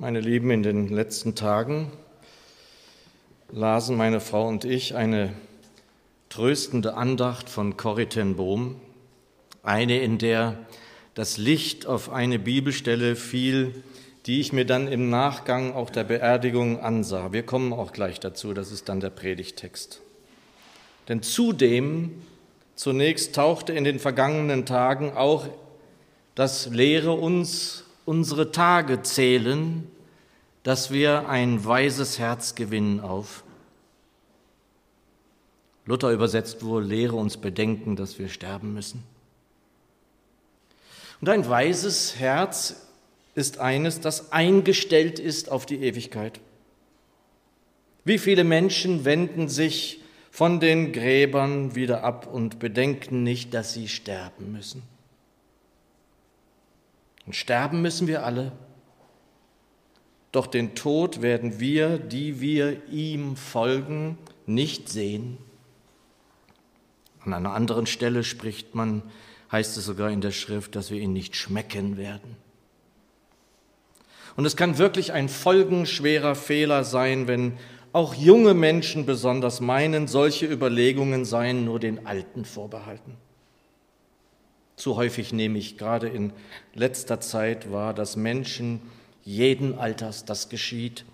Meine Lieben, in den letzten Tagen lasen meine Frau und ich eine tröstende Andacht von Corrie Bohm, eine, in der das Licht auf eine Bibelstelle fiel, die ich mir dann im Nachgang auch der Beerdigung ansah. Wir kommen auch gleich dazu, das ist dann der Predigtext. Denn zudem, zunächst tauchte in den vergangenen Tagen auch das Lehre uns unsere Tage zählen, dass wir ein weises Herz gewinnen auf. Luther übersetzt wohl, lehre uns bedenken, dass wir sterben müssen. Und ein weises Herz ist eines, das eingestellt ist auf die Ewigkeit. Wie viele Menschen wenden sich von den Gräbern wieder ab und bedenken nicht, dass sie sterben müssen. Und sterben müssen wir alle. Doch den Tod werden wir, die wir ihm folgen, nicht sehen. An einer anderen Stelle spricht man, heißt es sogar in der Schrift, dass wir ihn nicht schmecken werden. Und es kann wirklich ein folgenschwerer Fehler sein, wenn auch junge Menschen besonders meinen, solche Überlegungen seien nur den Alten vorbehalten. Zu häufig nehme ich gerade in letzter Zeit wahr, dass Menschen jeden Alters das geschieht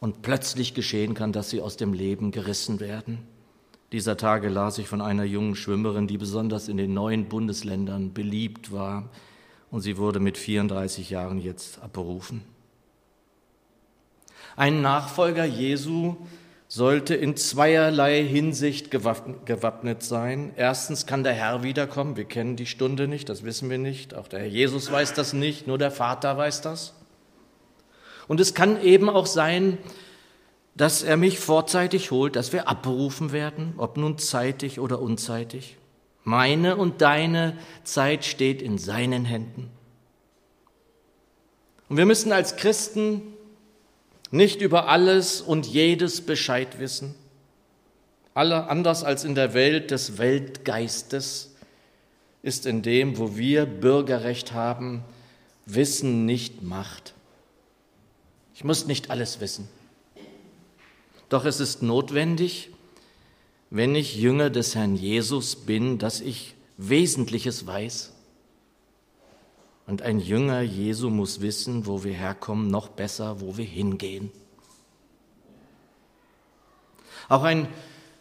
und plötzlich geschehen kann, dass sie aus dem Leben gerissen werden. Dieser Tage las ich von einer jungen Schwimmerin, die besonders in den neuen Bundesländern beliebt war und sie wurde mit 34 Jahren jetzt abberufen. Ein Nachfolger Jesu sollte in zweierlei Hinsicht gewappnet sein. Erstens kann der Herr wiederkommen. Wir kennen die Stunde nicht, das wissen wir nicht. Auch der Herr Jesus weiß das nicht, nur der Vater weiß das. Und es kann eben auch sein, dass er mich vorzeitig holt, dass wir abberufen werden, ob nun zeitig oder unzeitig. Meine und deine Zeit steht in seinen Händen. Und wir müssen als Christen nicht über alles und jedes Bescheid wissen, alle anders als in der Welt des Weltgeistes ist in dem, wo wir Bürgerrecht haben, Wissen nicht Macht. Ich muss nicht alles wissen. Doch es ist notwendig, wenn ich Jünger des Herrn Jesus bin, dass ich Wesentliches weiß. Und ein Jünger Jesu muss wissen, wo wir herkommen, noch besser, wo wir hingehen. Auch ein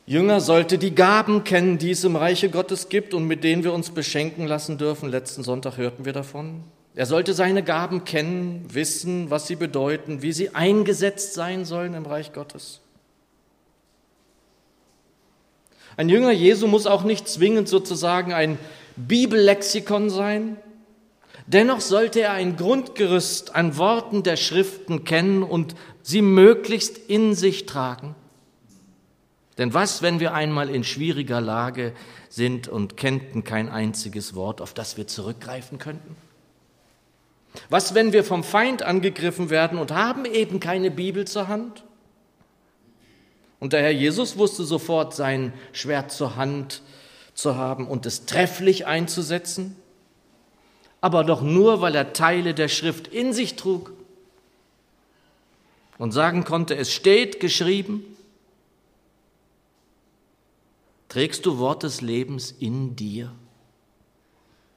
Jünger sollte die Gaben kennen, die es im Reiche Gottes gibt und mit denen wir uns beschenken lassen dürfen. Letzten Sonntag hörten wir davon. Er sollte seine Gaben kennen, wissen, was sie bedeuten, wie sie eingesetzt sein sollen im Reich Gottes. Ein Jünger Jesu muss auch nicht zwingend sozusagen ein Bibellexikon sein, Dennoch sollte er ein Grundgerüst an Worten der Schriften kennen und sie möglichst in sich tragen. Denn was, wenn wir einmal in schwieriger Lage sind und kennten kein einziges Wort, auf das wir zurückgreifen könnten? Was, wenn wir vom Feind angegriffen werden und haben eben keine Bibel zur Hand? Und der Herr Jesus wusste sofort, sein Schwert zur Hand zu haben und es trefflich einzusetzen aber doch nur, weil er Teile der Schrift in sich trug und sagen konnte, es steht geschrieben. Trägst du Wort des Lebens in dir,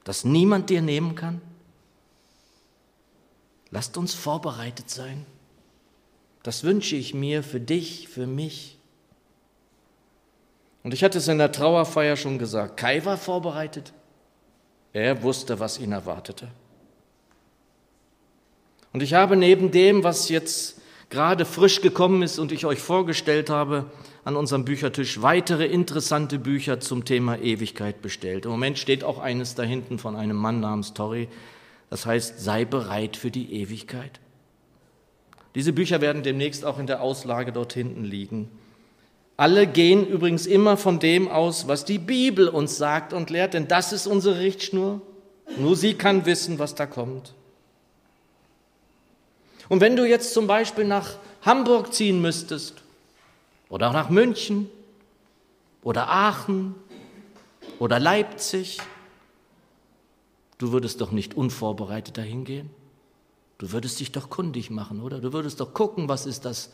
das niemand dir nehmen kann? Lasst uns vorbereitet sein. Das wünsche ich mir für dich, für mich. Und ich hatte es in der Trauerfeier schon gesagt, Kai war vorbereitet. Er wusste, was ihn erwartete. Und ich habe neben dem, was jetzt gerade frisch gekommen ist und ich euch vorgestellt habe, an unserem Büchertisch weitere interessante Bücher zum Thema Ewigkeit bestellt. Im Moment steht auch eines da hinten von einem Mann namens Torrey. Das heißt, sei bereit für die Ewigkeit. Diese Bücher werden demnächst auch in der Auslage dort hinten liegen. Alle gehen übrigens immer von dem aus, was die Bibel uns sagt und lehrt, denn das ist unsere Richtschnur. Nur sie kann wissen, was da kommt. Und wenn du jetzt zum Beispiel nach Hamburg ziehen müsstest oder nach München oder Aachen oder Leipzig, du würdest doch nicht unvorbereitet dahin gehen. Du würdest dich doch kundig machen, oder? Du würdest doch gucken, was ist das,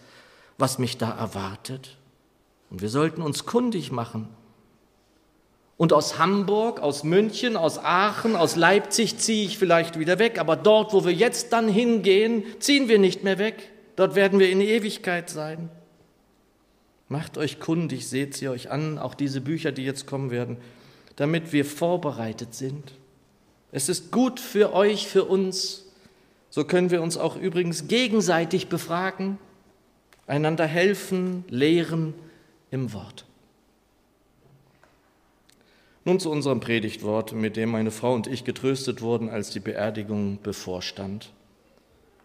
was mich da erwartet. Und wir sollten uns kundig machen. Und aus Hamburg, aus München, aus Aachen, aus Leipzig ziehe ich vielleicht wieder weg, aber dort, wo wir jetzt dann hingehen, ziehen wir nicht mehr weg. Dort werden wir in Ewigkeit sein. Macht euch kundig, seht sie euch an, auch diese Bücher, die jetzt kommen werden, damit wir vorbereitet sind. Es ist gut für euch, für uns. So können wir uns auch übrigens gegenseitig befragen, einander helfen, lehren im Wort. Nun zu unserem Predigtwort, mit dem meine Frau und ich getröstet wurden, als die Beerdigung bevorstand.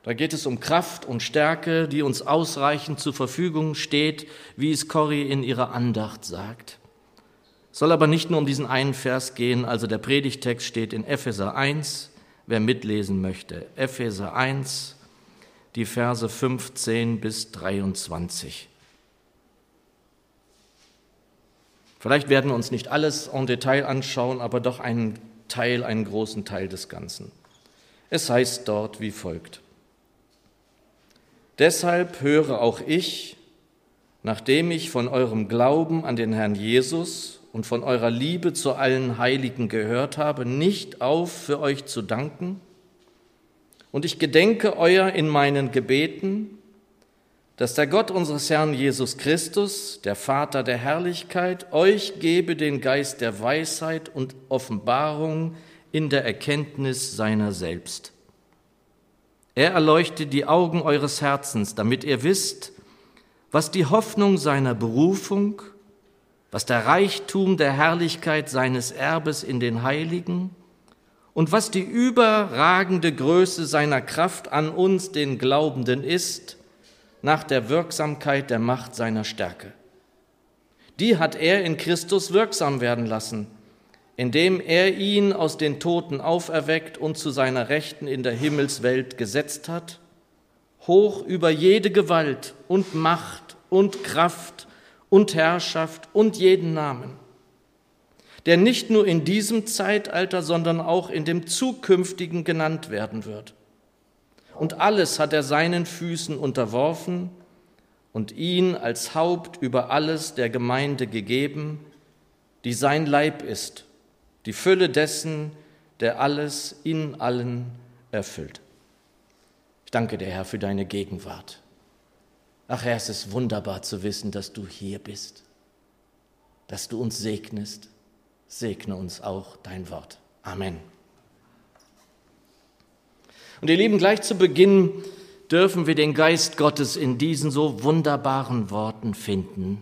Da geht es um Kraft und Stärke, die uns ausreichend zur Verfügung steht, wie es Corrie in ihrer Andacht sagt. Soll aber nicht nur um diesen einen Vers gehen, also der Predigtext steht in Epheser 1, wer mitlesen möchte. Epheser 1, die Verse 15 bis 23. Vielleicht werden wir uns nicht alles en Detail anschauen, aber doch einen Teil, einen großen Teil des Ganzen. Es heißt dort wie folgt. Deshalb höre auch ich, nachdem ich von eurem Glauben an den Herrn Jesus und von eurer Liebe zu allen Heiligen gehört habe, nicht auf, für euch zu danken. Und ich gedenke euer in meinen Gebeten, dass der Gott unseres Herrn Jesus Christus, der Vater der Herrlichkeit, euch gebe den Geist der Weisheit und Offenbarung in der Erkenntnis seiner selbst. Er erleuchte die Augen eures Herzens, damit ihr wisst, was die Hoffnung seiner Berufung, was der Reichtum der Herrlichkeit seines Erbes in den Heiligen und was die überragende Größe seiner Kraft an uns, den Glaubenden, ist, nach der Wirksamkeit der Macht seiner Stärke. Die hat er in Christus wirksam werden lassen, indem er ihn aus den Toten auferweckt und zu seiner Rechten in der Himmelswelt gesetzt hat, hoch über jede Gewalt und Macht und Kraft und Herrschaft und jeden Namen, der nicht nur in diesem Zeitalter, sondern auch in dem zukünftigen genannt werden wird und alles hat er seinen Füßen unterworfen und ihn als Haupt über alles der Gemeinde gegeben, die sein Leib ist, die Fülle dessen, der alles in allen erfüllt. Ich danke dir, Herr, für deine Gegenwart. Ach Herr, es ist wunderbar zu wissen, dass du hier bist, dass du uns segnest. Segne uns auch dein Wort. Amen. Und ihr Lieben, gleich zu Beginn dürfen wir den Geist Gottes in diesen so wunderbaren Worten finden.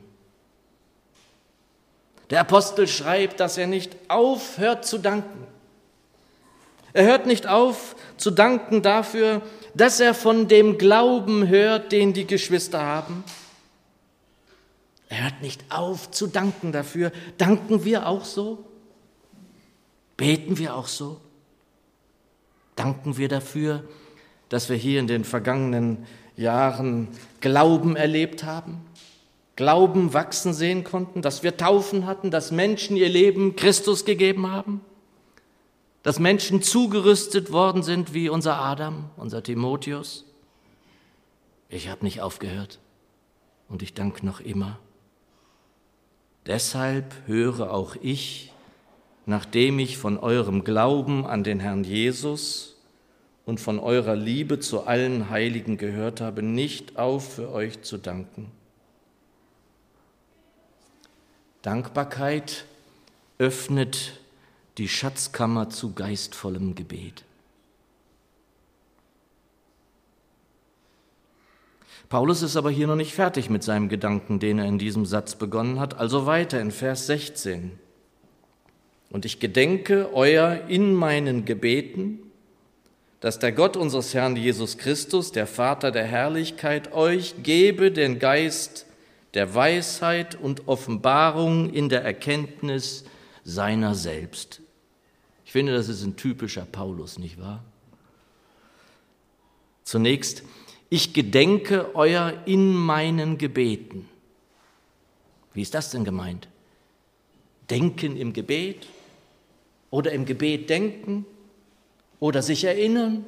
Der Apostel schreibt, dass er nicht aufhört zu danken. Er hört nicht auf zu danken dafür, dass er von dem Glauben hört, den die Geschwister haben. Er hört nicht auf zu danken dafür. Danken wir auch so? Beten wir auch so? Danken wir dafür, dass wir hier in den vergangenen Jahren Glauben erlebt haben, Glauben wachsen sehen konnten, dass wir Taufen hatten, dass Menschen ihr Leben Christus gegeben haben, dass Menschen zugerüstet worden sind wie unser Adam, unser Timotheus. Ich habe nicht aufgehört und ich danke noch immer. Deshalb höre auch ich, nachdem ich von eurem Glauben an den Herrn Jesus und von eurer Liebe zu allen Heiligen gehört habe, nicht auf, für euch zu danken. Dankbarkeit öffnet die Schatzkammer zu geistvollem Gebet. Paulus ist aber hier noch nicht fertig mit seinem Gedanken, den er in diesem Satz begonnen hat, also weiter in Vers 16. Und ich gedenke euer in meinen Gebeten, dass der Gott unseres Herrn Jesus Christus, der Vater der Herrlichkeit, euch gebe den Geist der Weisheit und Offenbarung in der Erkenntnis seiner selbst. Ich finde, das ist ein typischer Paulus, nicht wahr? Zunächst, ich gedenke euer in meinen Gebeten. Wie ist das denn gemeint? Denken im Gebet oder im Gebet denken? oder sich erinnern.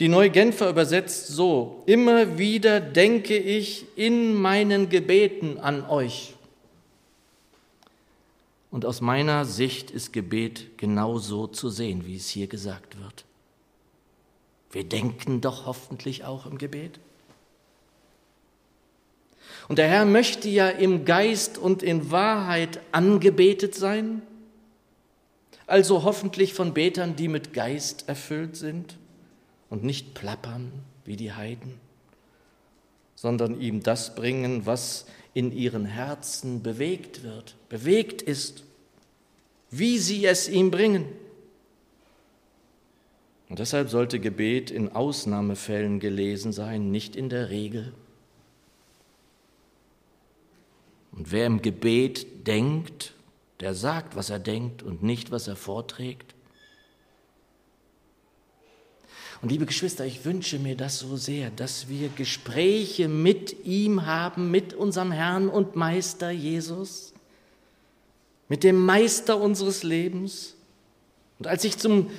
Die Neue Genfer übersetzt so, immer wieder denke ich in meinen Gebeten an euch. Und aus meiner Sicht ist Gebet genauso zu sehen, wie es hier gesagt wird. Wir denken doch hoffentlich auch im Gebet. Und der Herr möchte ja im Geist und in Wahrheit angebetet sein, also hoffentlich von Betern, die mit Geist erfüllt sind und nicht plappern wie die Heiden, sondern ihm das bringen, was in ihren Herzen bewegt wird, bewegt ist, wie sie es ihm bringen. Und deshalb sollte Gebet in Ausnahmefällen gelesen sein, nicht in der Regel. Und wer im Gebet denkt, der sagt, was er denkt und nicht, was er vorträgt. Und liebe Geschwister, ich wünsche mir das so sehr, dass wir Gespräche mit ihm haben, mit unserem Herrn und Meister Jesus, mit dem Meister unseres Lebens. Und als ich zum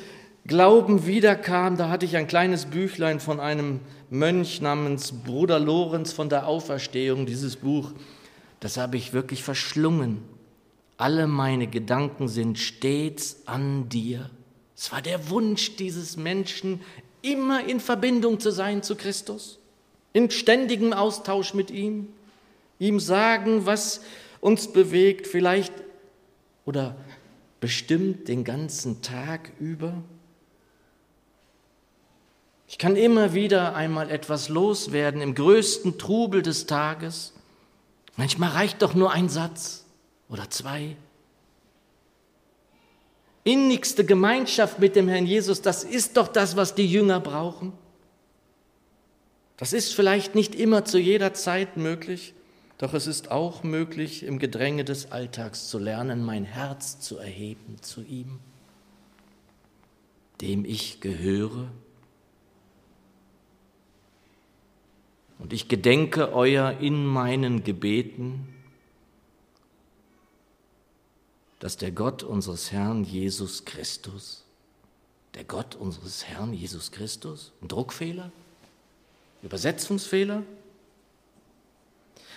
Glauben wiederkam, da hatte ich ein kleines Büchlein von einem Mönch namens Bruder Lorenz von der Auferstehung, dieses Buch, das habe ich wirklich verschlungen. Alle meine Gedanken sind stets an dir. Es war der Wunsch dieses Menschen, immer in Verbindung zu sein zu Christus, in ständigem Austausch mit ihm, ihm sagen, was uns bewegt, vielleicht oder bestimmt den ganzen Tag über. Ich kann immer wieder einmal etwas loswerden im größten Trubel des Tages. Manchmal reicht doch nur ein Satz oder zwei. Innigste Gemeinschaft mit dem Herrn Jesus, das ist doch das, was die Jünger brauchen. Das ist vielleicht nicht immer zu jeder Zeit möglich, doch es ist auch möglich, im Gedränge des Alltags zu lernen, mein Herz zu erheben zu ihm, dem ich gehöre Und ich gedenke euer in meinen Gebeten, dass der Gott unseres Herrn Jesus Christus, der Gott unseres Herrn Jesus Christus, ein Druckfehler, Übersetzungsfehler.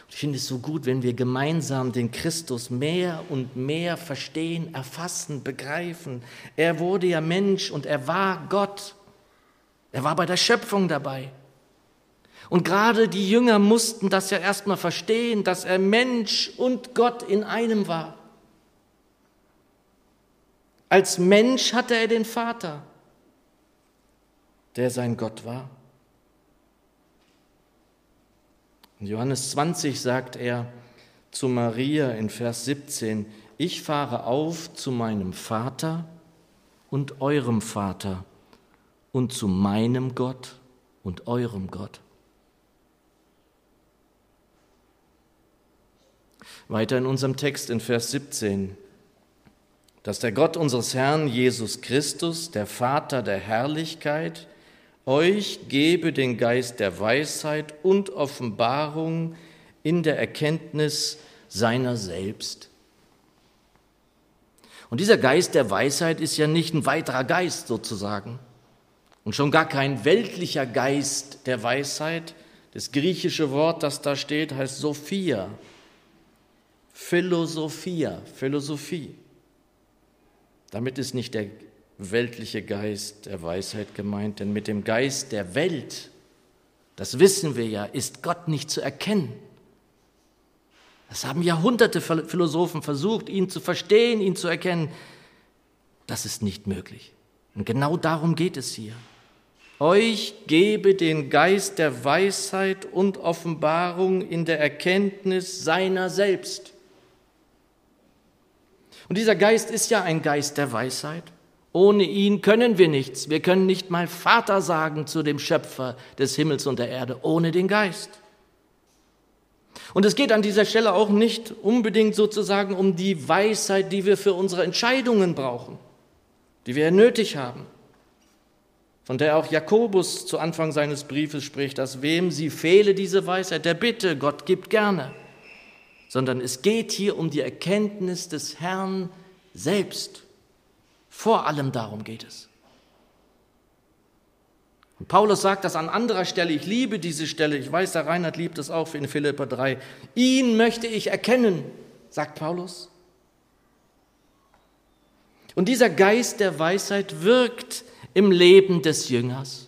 ich finde es so gut, wenn wir gemeinsam den Christus mehr und mehr verstehen, erfassen, begreifen. Er wurde ja Mensch und er war Gott. Er war bei der Schöpfung dabei. Und gerade die Jünger mussten das ja erstmal verstehen, dass er Mensch und Gott in einem war. Als Mensch hatte er den Vater, der sein Gott war. In Johannes 20 sagt er zu Maria in Vers 17, ich fahre auf zu meinem Vater und eurem Vater und zu meinem Gott und eurem Gott. Weiter in unserem Text in Vers 17, dass der Gott unseres Herrn Jesus Christus, der Vater der Herrlichkeit, euch gebe den Geist der Weisheit und Offenbarung in der Erkenntnis seiner selbst. Und dieser Geist der Weisheit ist ja nicht ein weiterer Geist sozusagen und schon gar kein weltlicher Geist der Weisheit. Das griechische Wort, das da steht, heißt Sophia, Philosophia, Philosophie. Damit ist nicht der weltliche Geist der Weisheit gemeint, denn mit dem Geist der Welt, das wissen wir ja, ist Gott nicht zu erkennen. Das haben Jahrhunderte Philosophen versucht, ihn zu verstehen, ihn zu erkennen. Das ist nicht möglich. Und genau darum geht es hier. Euch gebe den Geist der Weisheit und Offenbarung in der Erkenntnis seiner selbst. Und dieser Geist ist ja ein Geist der Weisheit. Ohne ihn können wir nichts. Wir können nicht mal Vater sagen zu dem Schöpfer des Himmels und der Erde, ohne den Geist. Und es geht an dieser Stelle auch nicht unbedingt sozusagen um die Weisheit, die wir für unsere Entscheidungen brauchen, die wir nötig haben. Von der auch Jakobus zu Anfang seines Briefes spricht, dass wem sie fehle diese Weisheit, der bitte, Gott gibt gerne sondern es geht hier um die Erkenntnis des Herrn selbst. Vor allem darum geht es. Und Paulus sagt das an anderer Stelle, ich liebe diese Stelle, ich weiß, der Reinhard liebt es auch in Philippa 3. Ihn möchte ich erkennen, sagt Paulus. Und dieser Geist der Weisheit wirkt im Leben des Jüngers.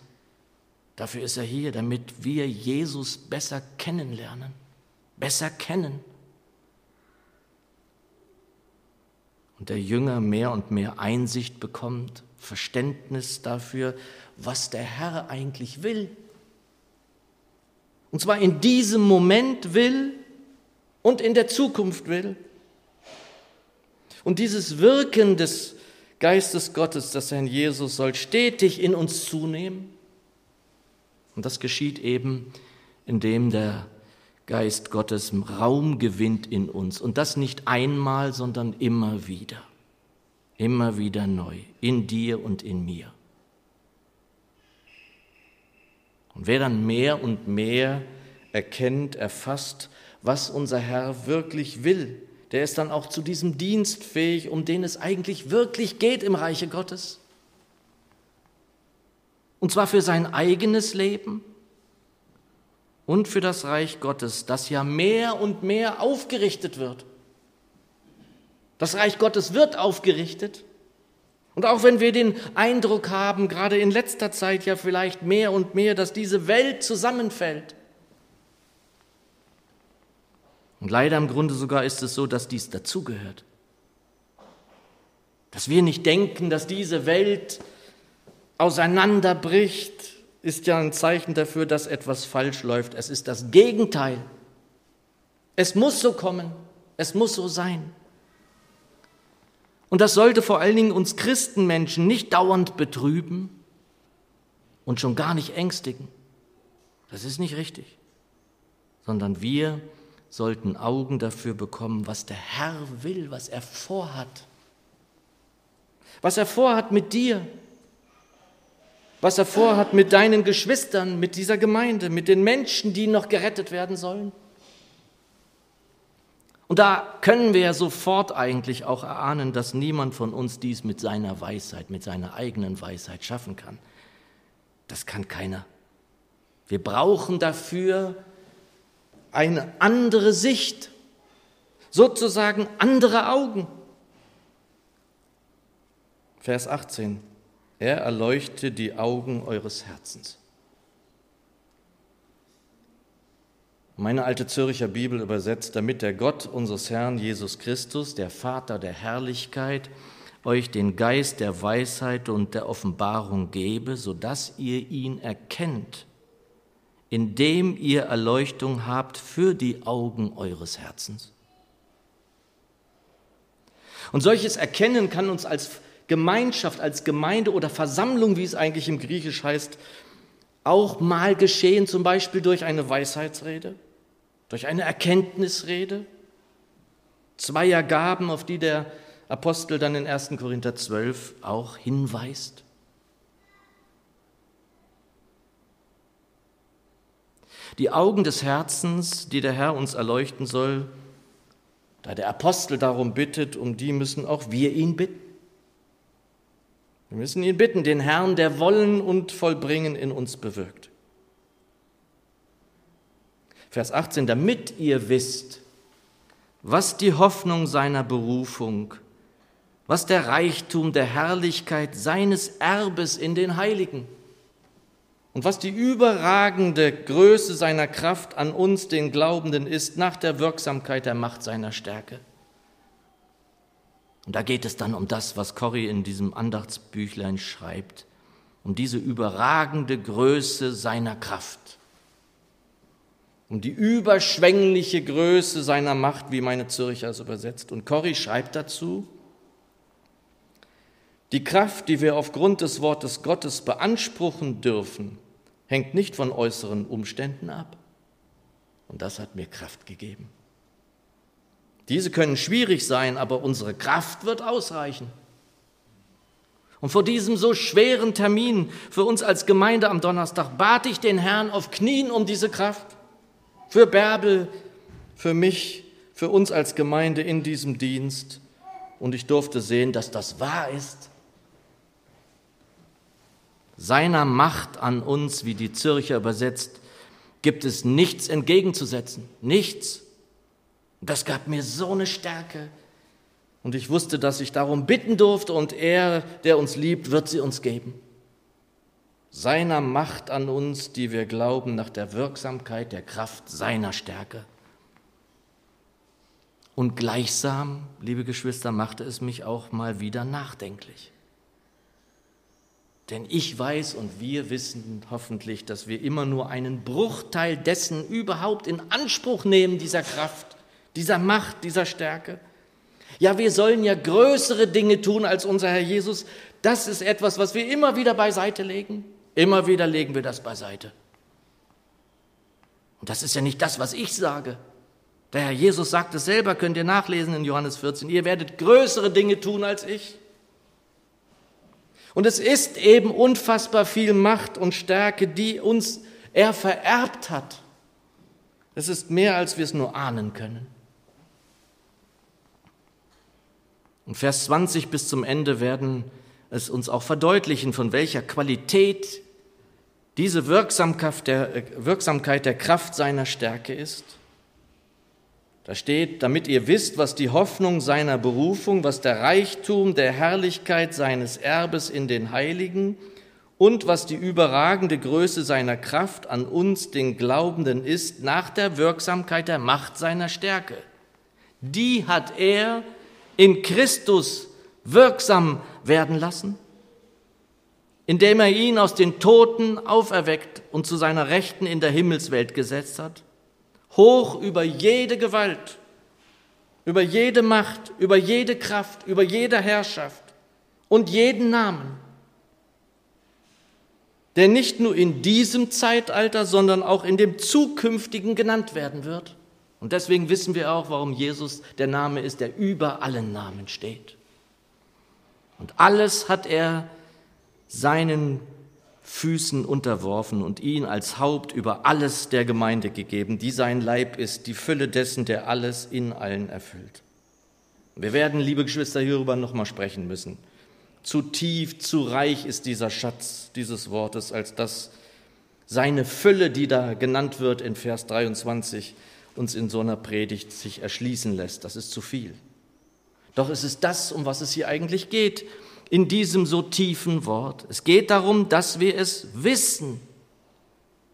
Dafür ist er hier, damit wir Jesus besser kennenlernen, besser kennen. Und der Jünger mehr und mehr Einsicht bekommt, Verständnis dafür, was der Herr eigentlich will. Und zwar in diesem Moment will und in der Zukunft will. Und dieses Wirken des Geistes Gottes, das Herrn Jesus, soll stetig in uns zunehmen. Und das geschieht eben, indem der Geist Gottes Raum gewinnt in uns. Und das nicht einmal, sondern immer wieder. Immer wieder neu. In dir und in mir. Und wer dann mehr und mehr erkennt, erfasst, was unser Herr wirklich will, der ist dann auch zu diesem Dienst fähig, um den es eigentlich wirklich geht im Reiche Gottes. Und zwar für sein eigenes Leben und für das Reich Gottes, das ja mehr und mehr aufgerichtet wird. Das Reich Gottes wird aufgerichtet. Und auch wenn wir den Eindruck haben, gerade in letzter Zeit ja vielleicht mehr und mehr, dass diese Welt zusammenfällt. Und leider im Grunde sogar ist es so, dass dies dazugehört. Dass wir nicht denken, dass diese Welt auseinanderbricht, ist ja ein Zeichen dafür, dass etwas falsch läuft. Es ist das Gegenteil. Es muss so kommen. Es muss so sein. Und das sollte vor allen Dingen uns Christenmenschen nicht dauernd betrüben und schon gar nicht ängstigen. Das ist nicht richtig. Sondern wir sollten Augen dafür bekommen, was der Herr will, was er vorhat. Was er vorhat mit dir, was er vorhat mit deinen Geschwistern, mit dieser Gemeinde, mit den Menschen, die noch gerettet werden sollen. Und da können wir ja sofort eigentlich auch erahnen, dass niemand von uns dies mit seiner Weisheit, mit seiner eigenen Weisheit schaffen kann. Das kann keiner. Wir brauchen dafür eine andere Sicht, sozusagen andere Augen. Vers 18. Er erleuchte die Augen eures Herzens. Meine alte Zürcher Bibel übersetzt, damit der Gott unseres Herrn Jesus Christus, der Vater der Herrlichkeit, euch den Geist der Weisheit und der Offenbarung gebe, sodass ihr ihn erkennt, indem ihr Erleuchtung habt für die Augen eures Herzens. Und solches Erkennen kann uns als Gemeinschaft, als Gemeinde oder Versammlung, wie es eigentlich im Griechisch heißt, auch mal geschehen, zum Beispiel durch eine Weisheitsrede durch eine Erkenntnisrede, zweier Gaben, auf die der Apostel dann in 1. Korinther 12 auch hinweist. Die Augen des Herzens, die der Herr uns erleuchten soll, da der Apostel darum bittet, um die müssen auch wir ihn bitten. Wir müssen ihn bitten, den Herrn, der Wollen und Vollbringen in uns bewirkt. Vers 18, damit ihr wisst, was die Hoffnung seiner Berufung, was der Reichtum der Herrlichkeit seines Erbes in den Heiligen und was die überragende Größe seiner Kraft an uns, den Glaubenden, ist nach der Wirksamkeit der Macht seiner Stärke. Und da geht es dann um das, was Corrie in diesem Andachtsbüchlein schreibt, um diese überragende Größe seiner Kraft um die überschwängliche Größe seiner Macht, wie meine Zürcher es übersetzt. Und Corrie schreibt dazu, die Kraft, die wir aufgrund des Wortes Gottes beanspruchen dürfen, hängt nicht von äußeren Umständen ab. Und das hat mir Kraft gegeben. Diese können schwierig sein, aber unsere Kraft wird ausreichen. Und vor diesem so schweren Termin für uns als Gemeinde am Donnerstag bat ich den Herrn auf Knien um diese Kraft für Bärbel, für mich, für uns als Gemeinde in diesem Dienst. Und ich durfte sehen, dass das wahr ist. seiner Macht an uns, wie die Zürcher übersetzt, gibt es nichts entgegenzusetzen. Nichts. Das gab mir so eine Stärke. Und ich wusste, dass ich darum bitten durfte und er, der uns liebt, wird sie uns geben. Seiner Macht an uns, die wir glauben, nach der Wirksamkeit der Kraft seiner Stärke. Und gleichsam, liebe Geschwister, machte es mich auch mal wieder nachdenklich. Denn ich weiß und wir wissen hoffentlich, dass wir immer nur einen Bruchteil dessen überhaupt in Anspruch nehmen, dieser Kraft, dieser Macht, dieser Stärke. Ja, wir sollen ja größere Dinge tun als unser Herr Jesus. Das ist etwas, was wir immer wieder beiseite legen. Immer wieder legen wir das beiseite. Und das ist ja nicht das, was ich sage. Der Herr Jesus sagt es selber, könnt ihr nachlesen in Johannes 14. Ihr werdet größere Dinge tun als ich. Und es ist eben unfassbar viel Macht und Stärke, die uns er vererbt hat. Es ist mehr, als wir es nur ahnen können. Und Vers 20 bis zum Ende werden es uns auch verdeutlichen, von welcher Qualität diese Wirksamkeit der, äh, Wirksamkeit der Kraft seiner Stärke ist. Da steht, damit ihr wisst, was die Hoffnung seiner Berufung, was der Reichtum der Herrlichkeit seines Erbes in den Heiligen und was die überragende Größe seiner Kraft an uns, den Glaubenden, ist, nach der Wirksamkeit der Macht seiner Stärke. Die hat er in Christus wirksam werden lassen, indem er ihn aus den Toten auferweckt und zu seiner Rechten in der Himmelswelt gesetzt hat hoch über jede Gewalt, über jede Macht, über jede Kraft, über jede Herrschaft und jeden Namen, der nicht nur in diesem Zeitalter, sondern auch in dem zukünftigen genannt werden wird. Und deswegen wissen wir auch, warum Jesus der Name ist, der über allen Namen steht. Und alles hat er seinen Füßen unterworfen und ihn als Haupt über alles der Gemeinde gegeben, die sein Leib ist, die Fülle dessen, der alles in allen erfüllt. Wir werden, liebe Geschwister, hierüber nochmal sprechen müssen. Zu tief, zu reich ist dieser Schatz dieses Wortes, als dass seine Fülle, die da genannt wird in Vers 23, uns in so einer Predigt sich erschließen lässt. Das ist zu viel. Doch es ist das, um was es hier eigentlich geht in diesem so tiefen Wort. Es geht darum, dass wir es wissen,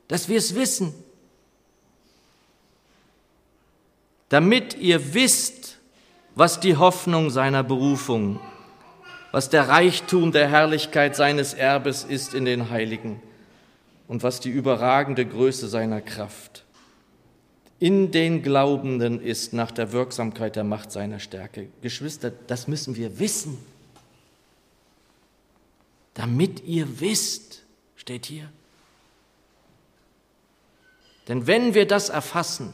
dass wir es wissen, damit ihr wisst, was die Hoffnung seiner Berufung, was der Reichtum der Herrlichkeit seines Erbes ist in den Heiligen und was die überragende Größe seiner Kraft in den Glaubenden ist nach der Wirksamkeit der Macht seiner Stärke. Geschwister, das müssen wir wissen damit ihr wisst, steht hier. Denn wenn wir das erfassen,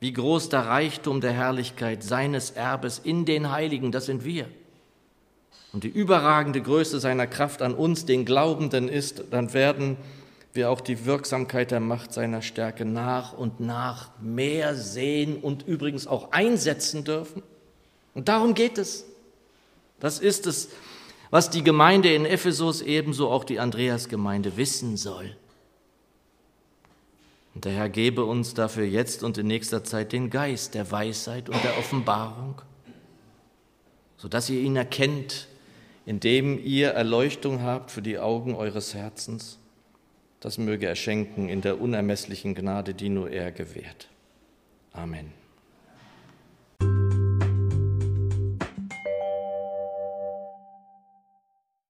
wie groß der Reichtum der Herrlichkeit seines Erbes in den Heiligen, das sind wir, und die überragende Größe seiner Kraft an uns, den Glaubenden, ist, dann werden wir auch die Wirksamkeit der Macht seiner Stärke nach und nach mehr sehen und übrigens auch einsetzen dürfen. Und darum geht es. Das ist es, was die Gemeinde in Ephesus ebenso auch die Andreasgemeinde wissen soll. Und der Herr gebe uns dafür jetzt und in nächster Zeit den Geist der Weisheit und der Offenbarung, sodass ihr ihn erkennt, indem ihr Erleuchtung habt für die Augen eures Herzens. Das möge er schenken in der unermesslichen Gnade, die nur er gewährt. Amen.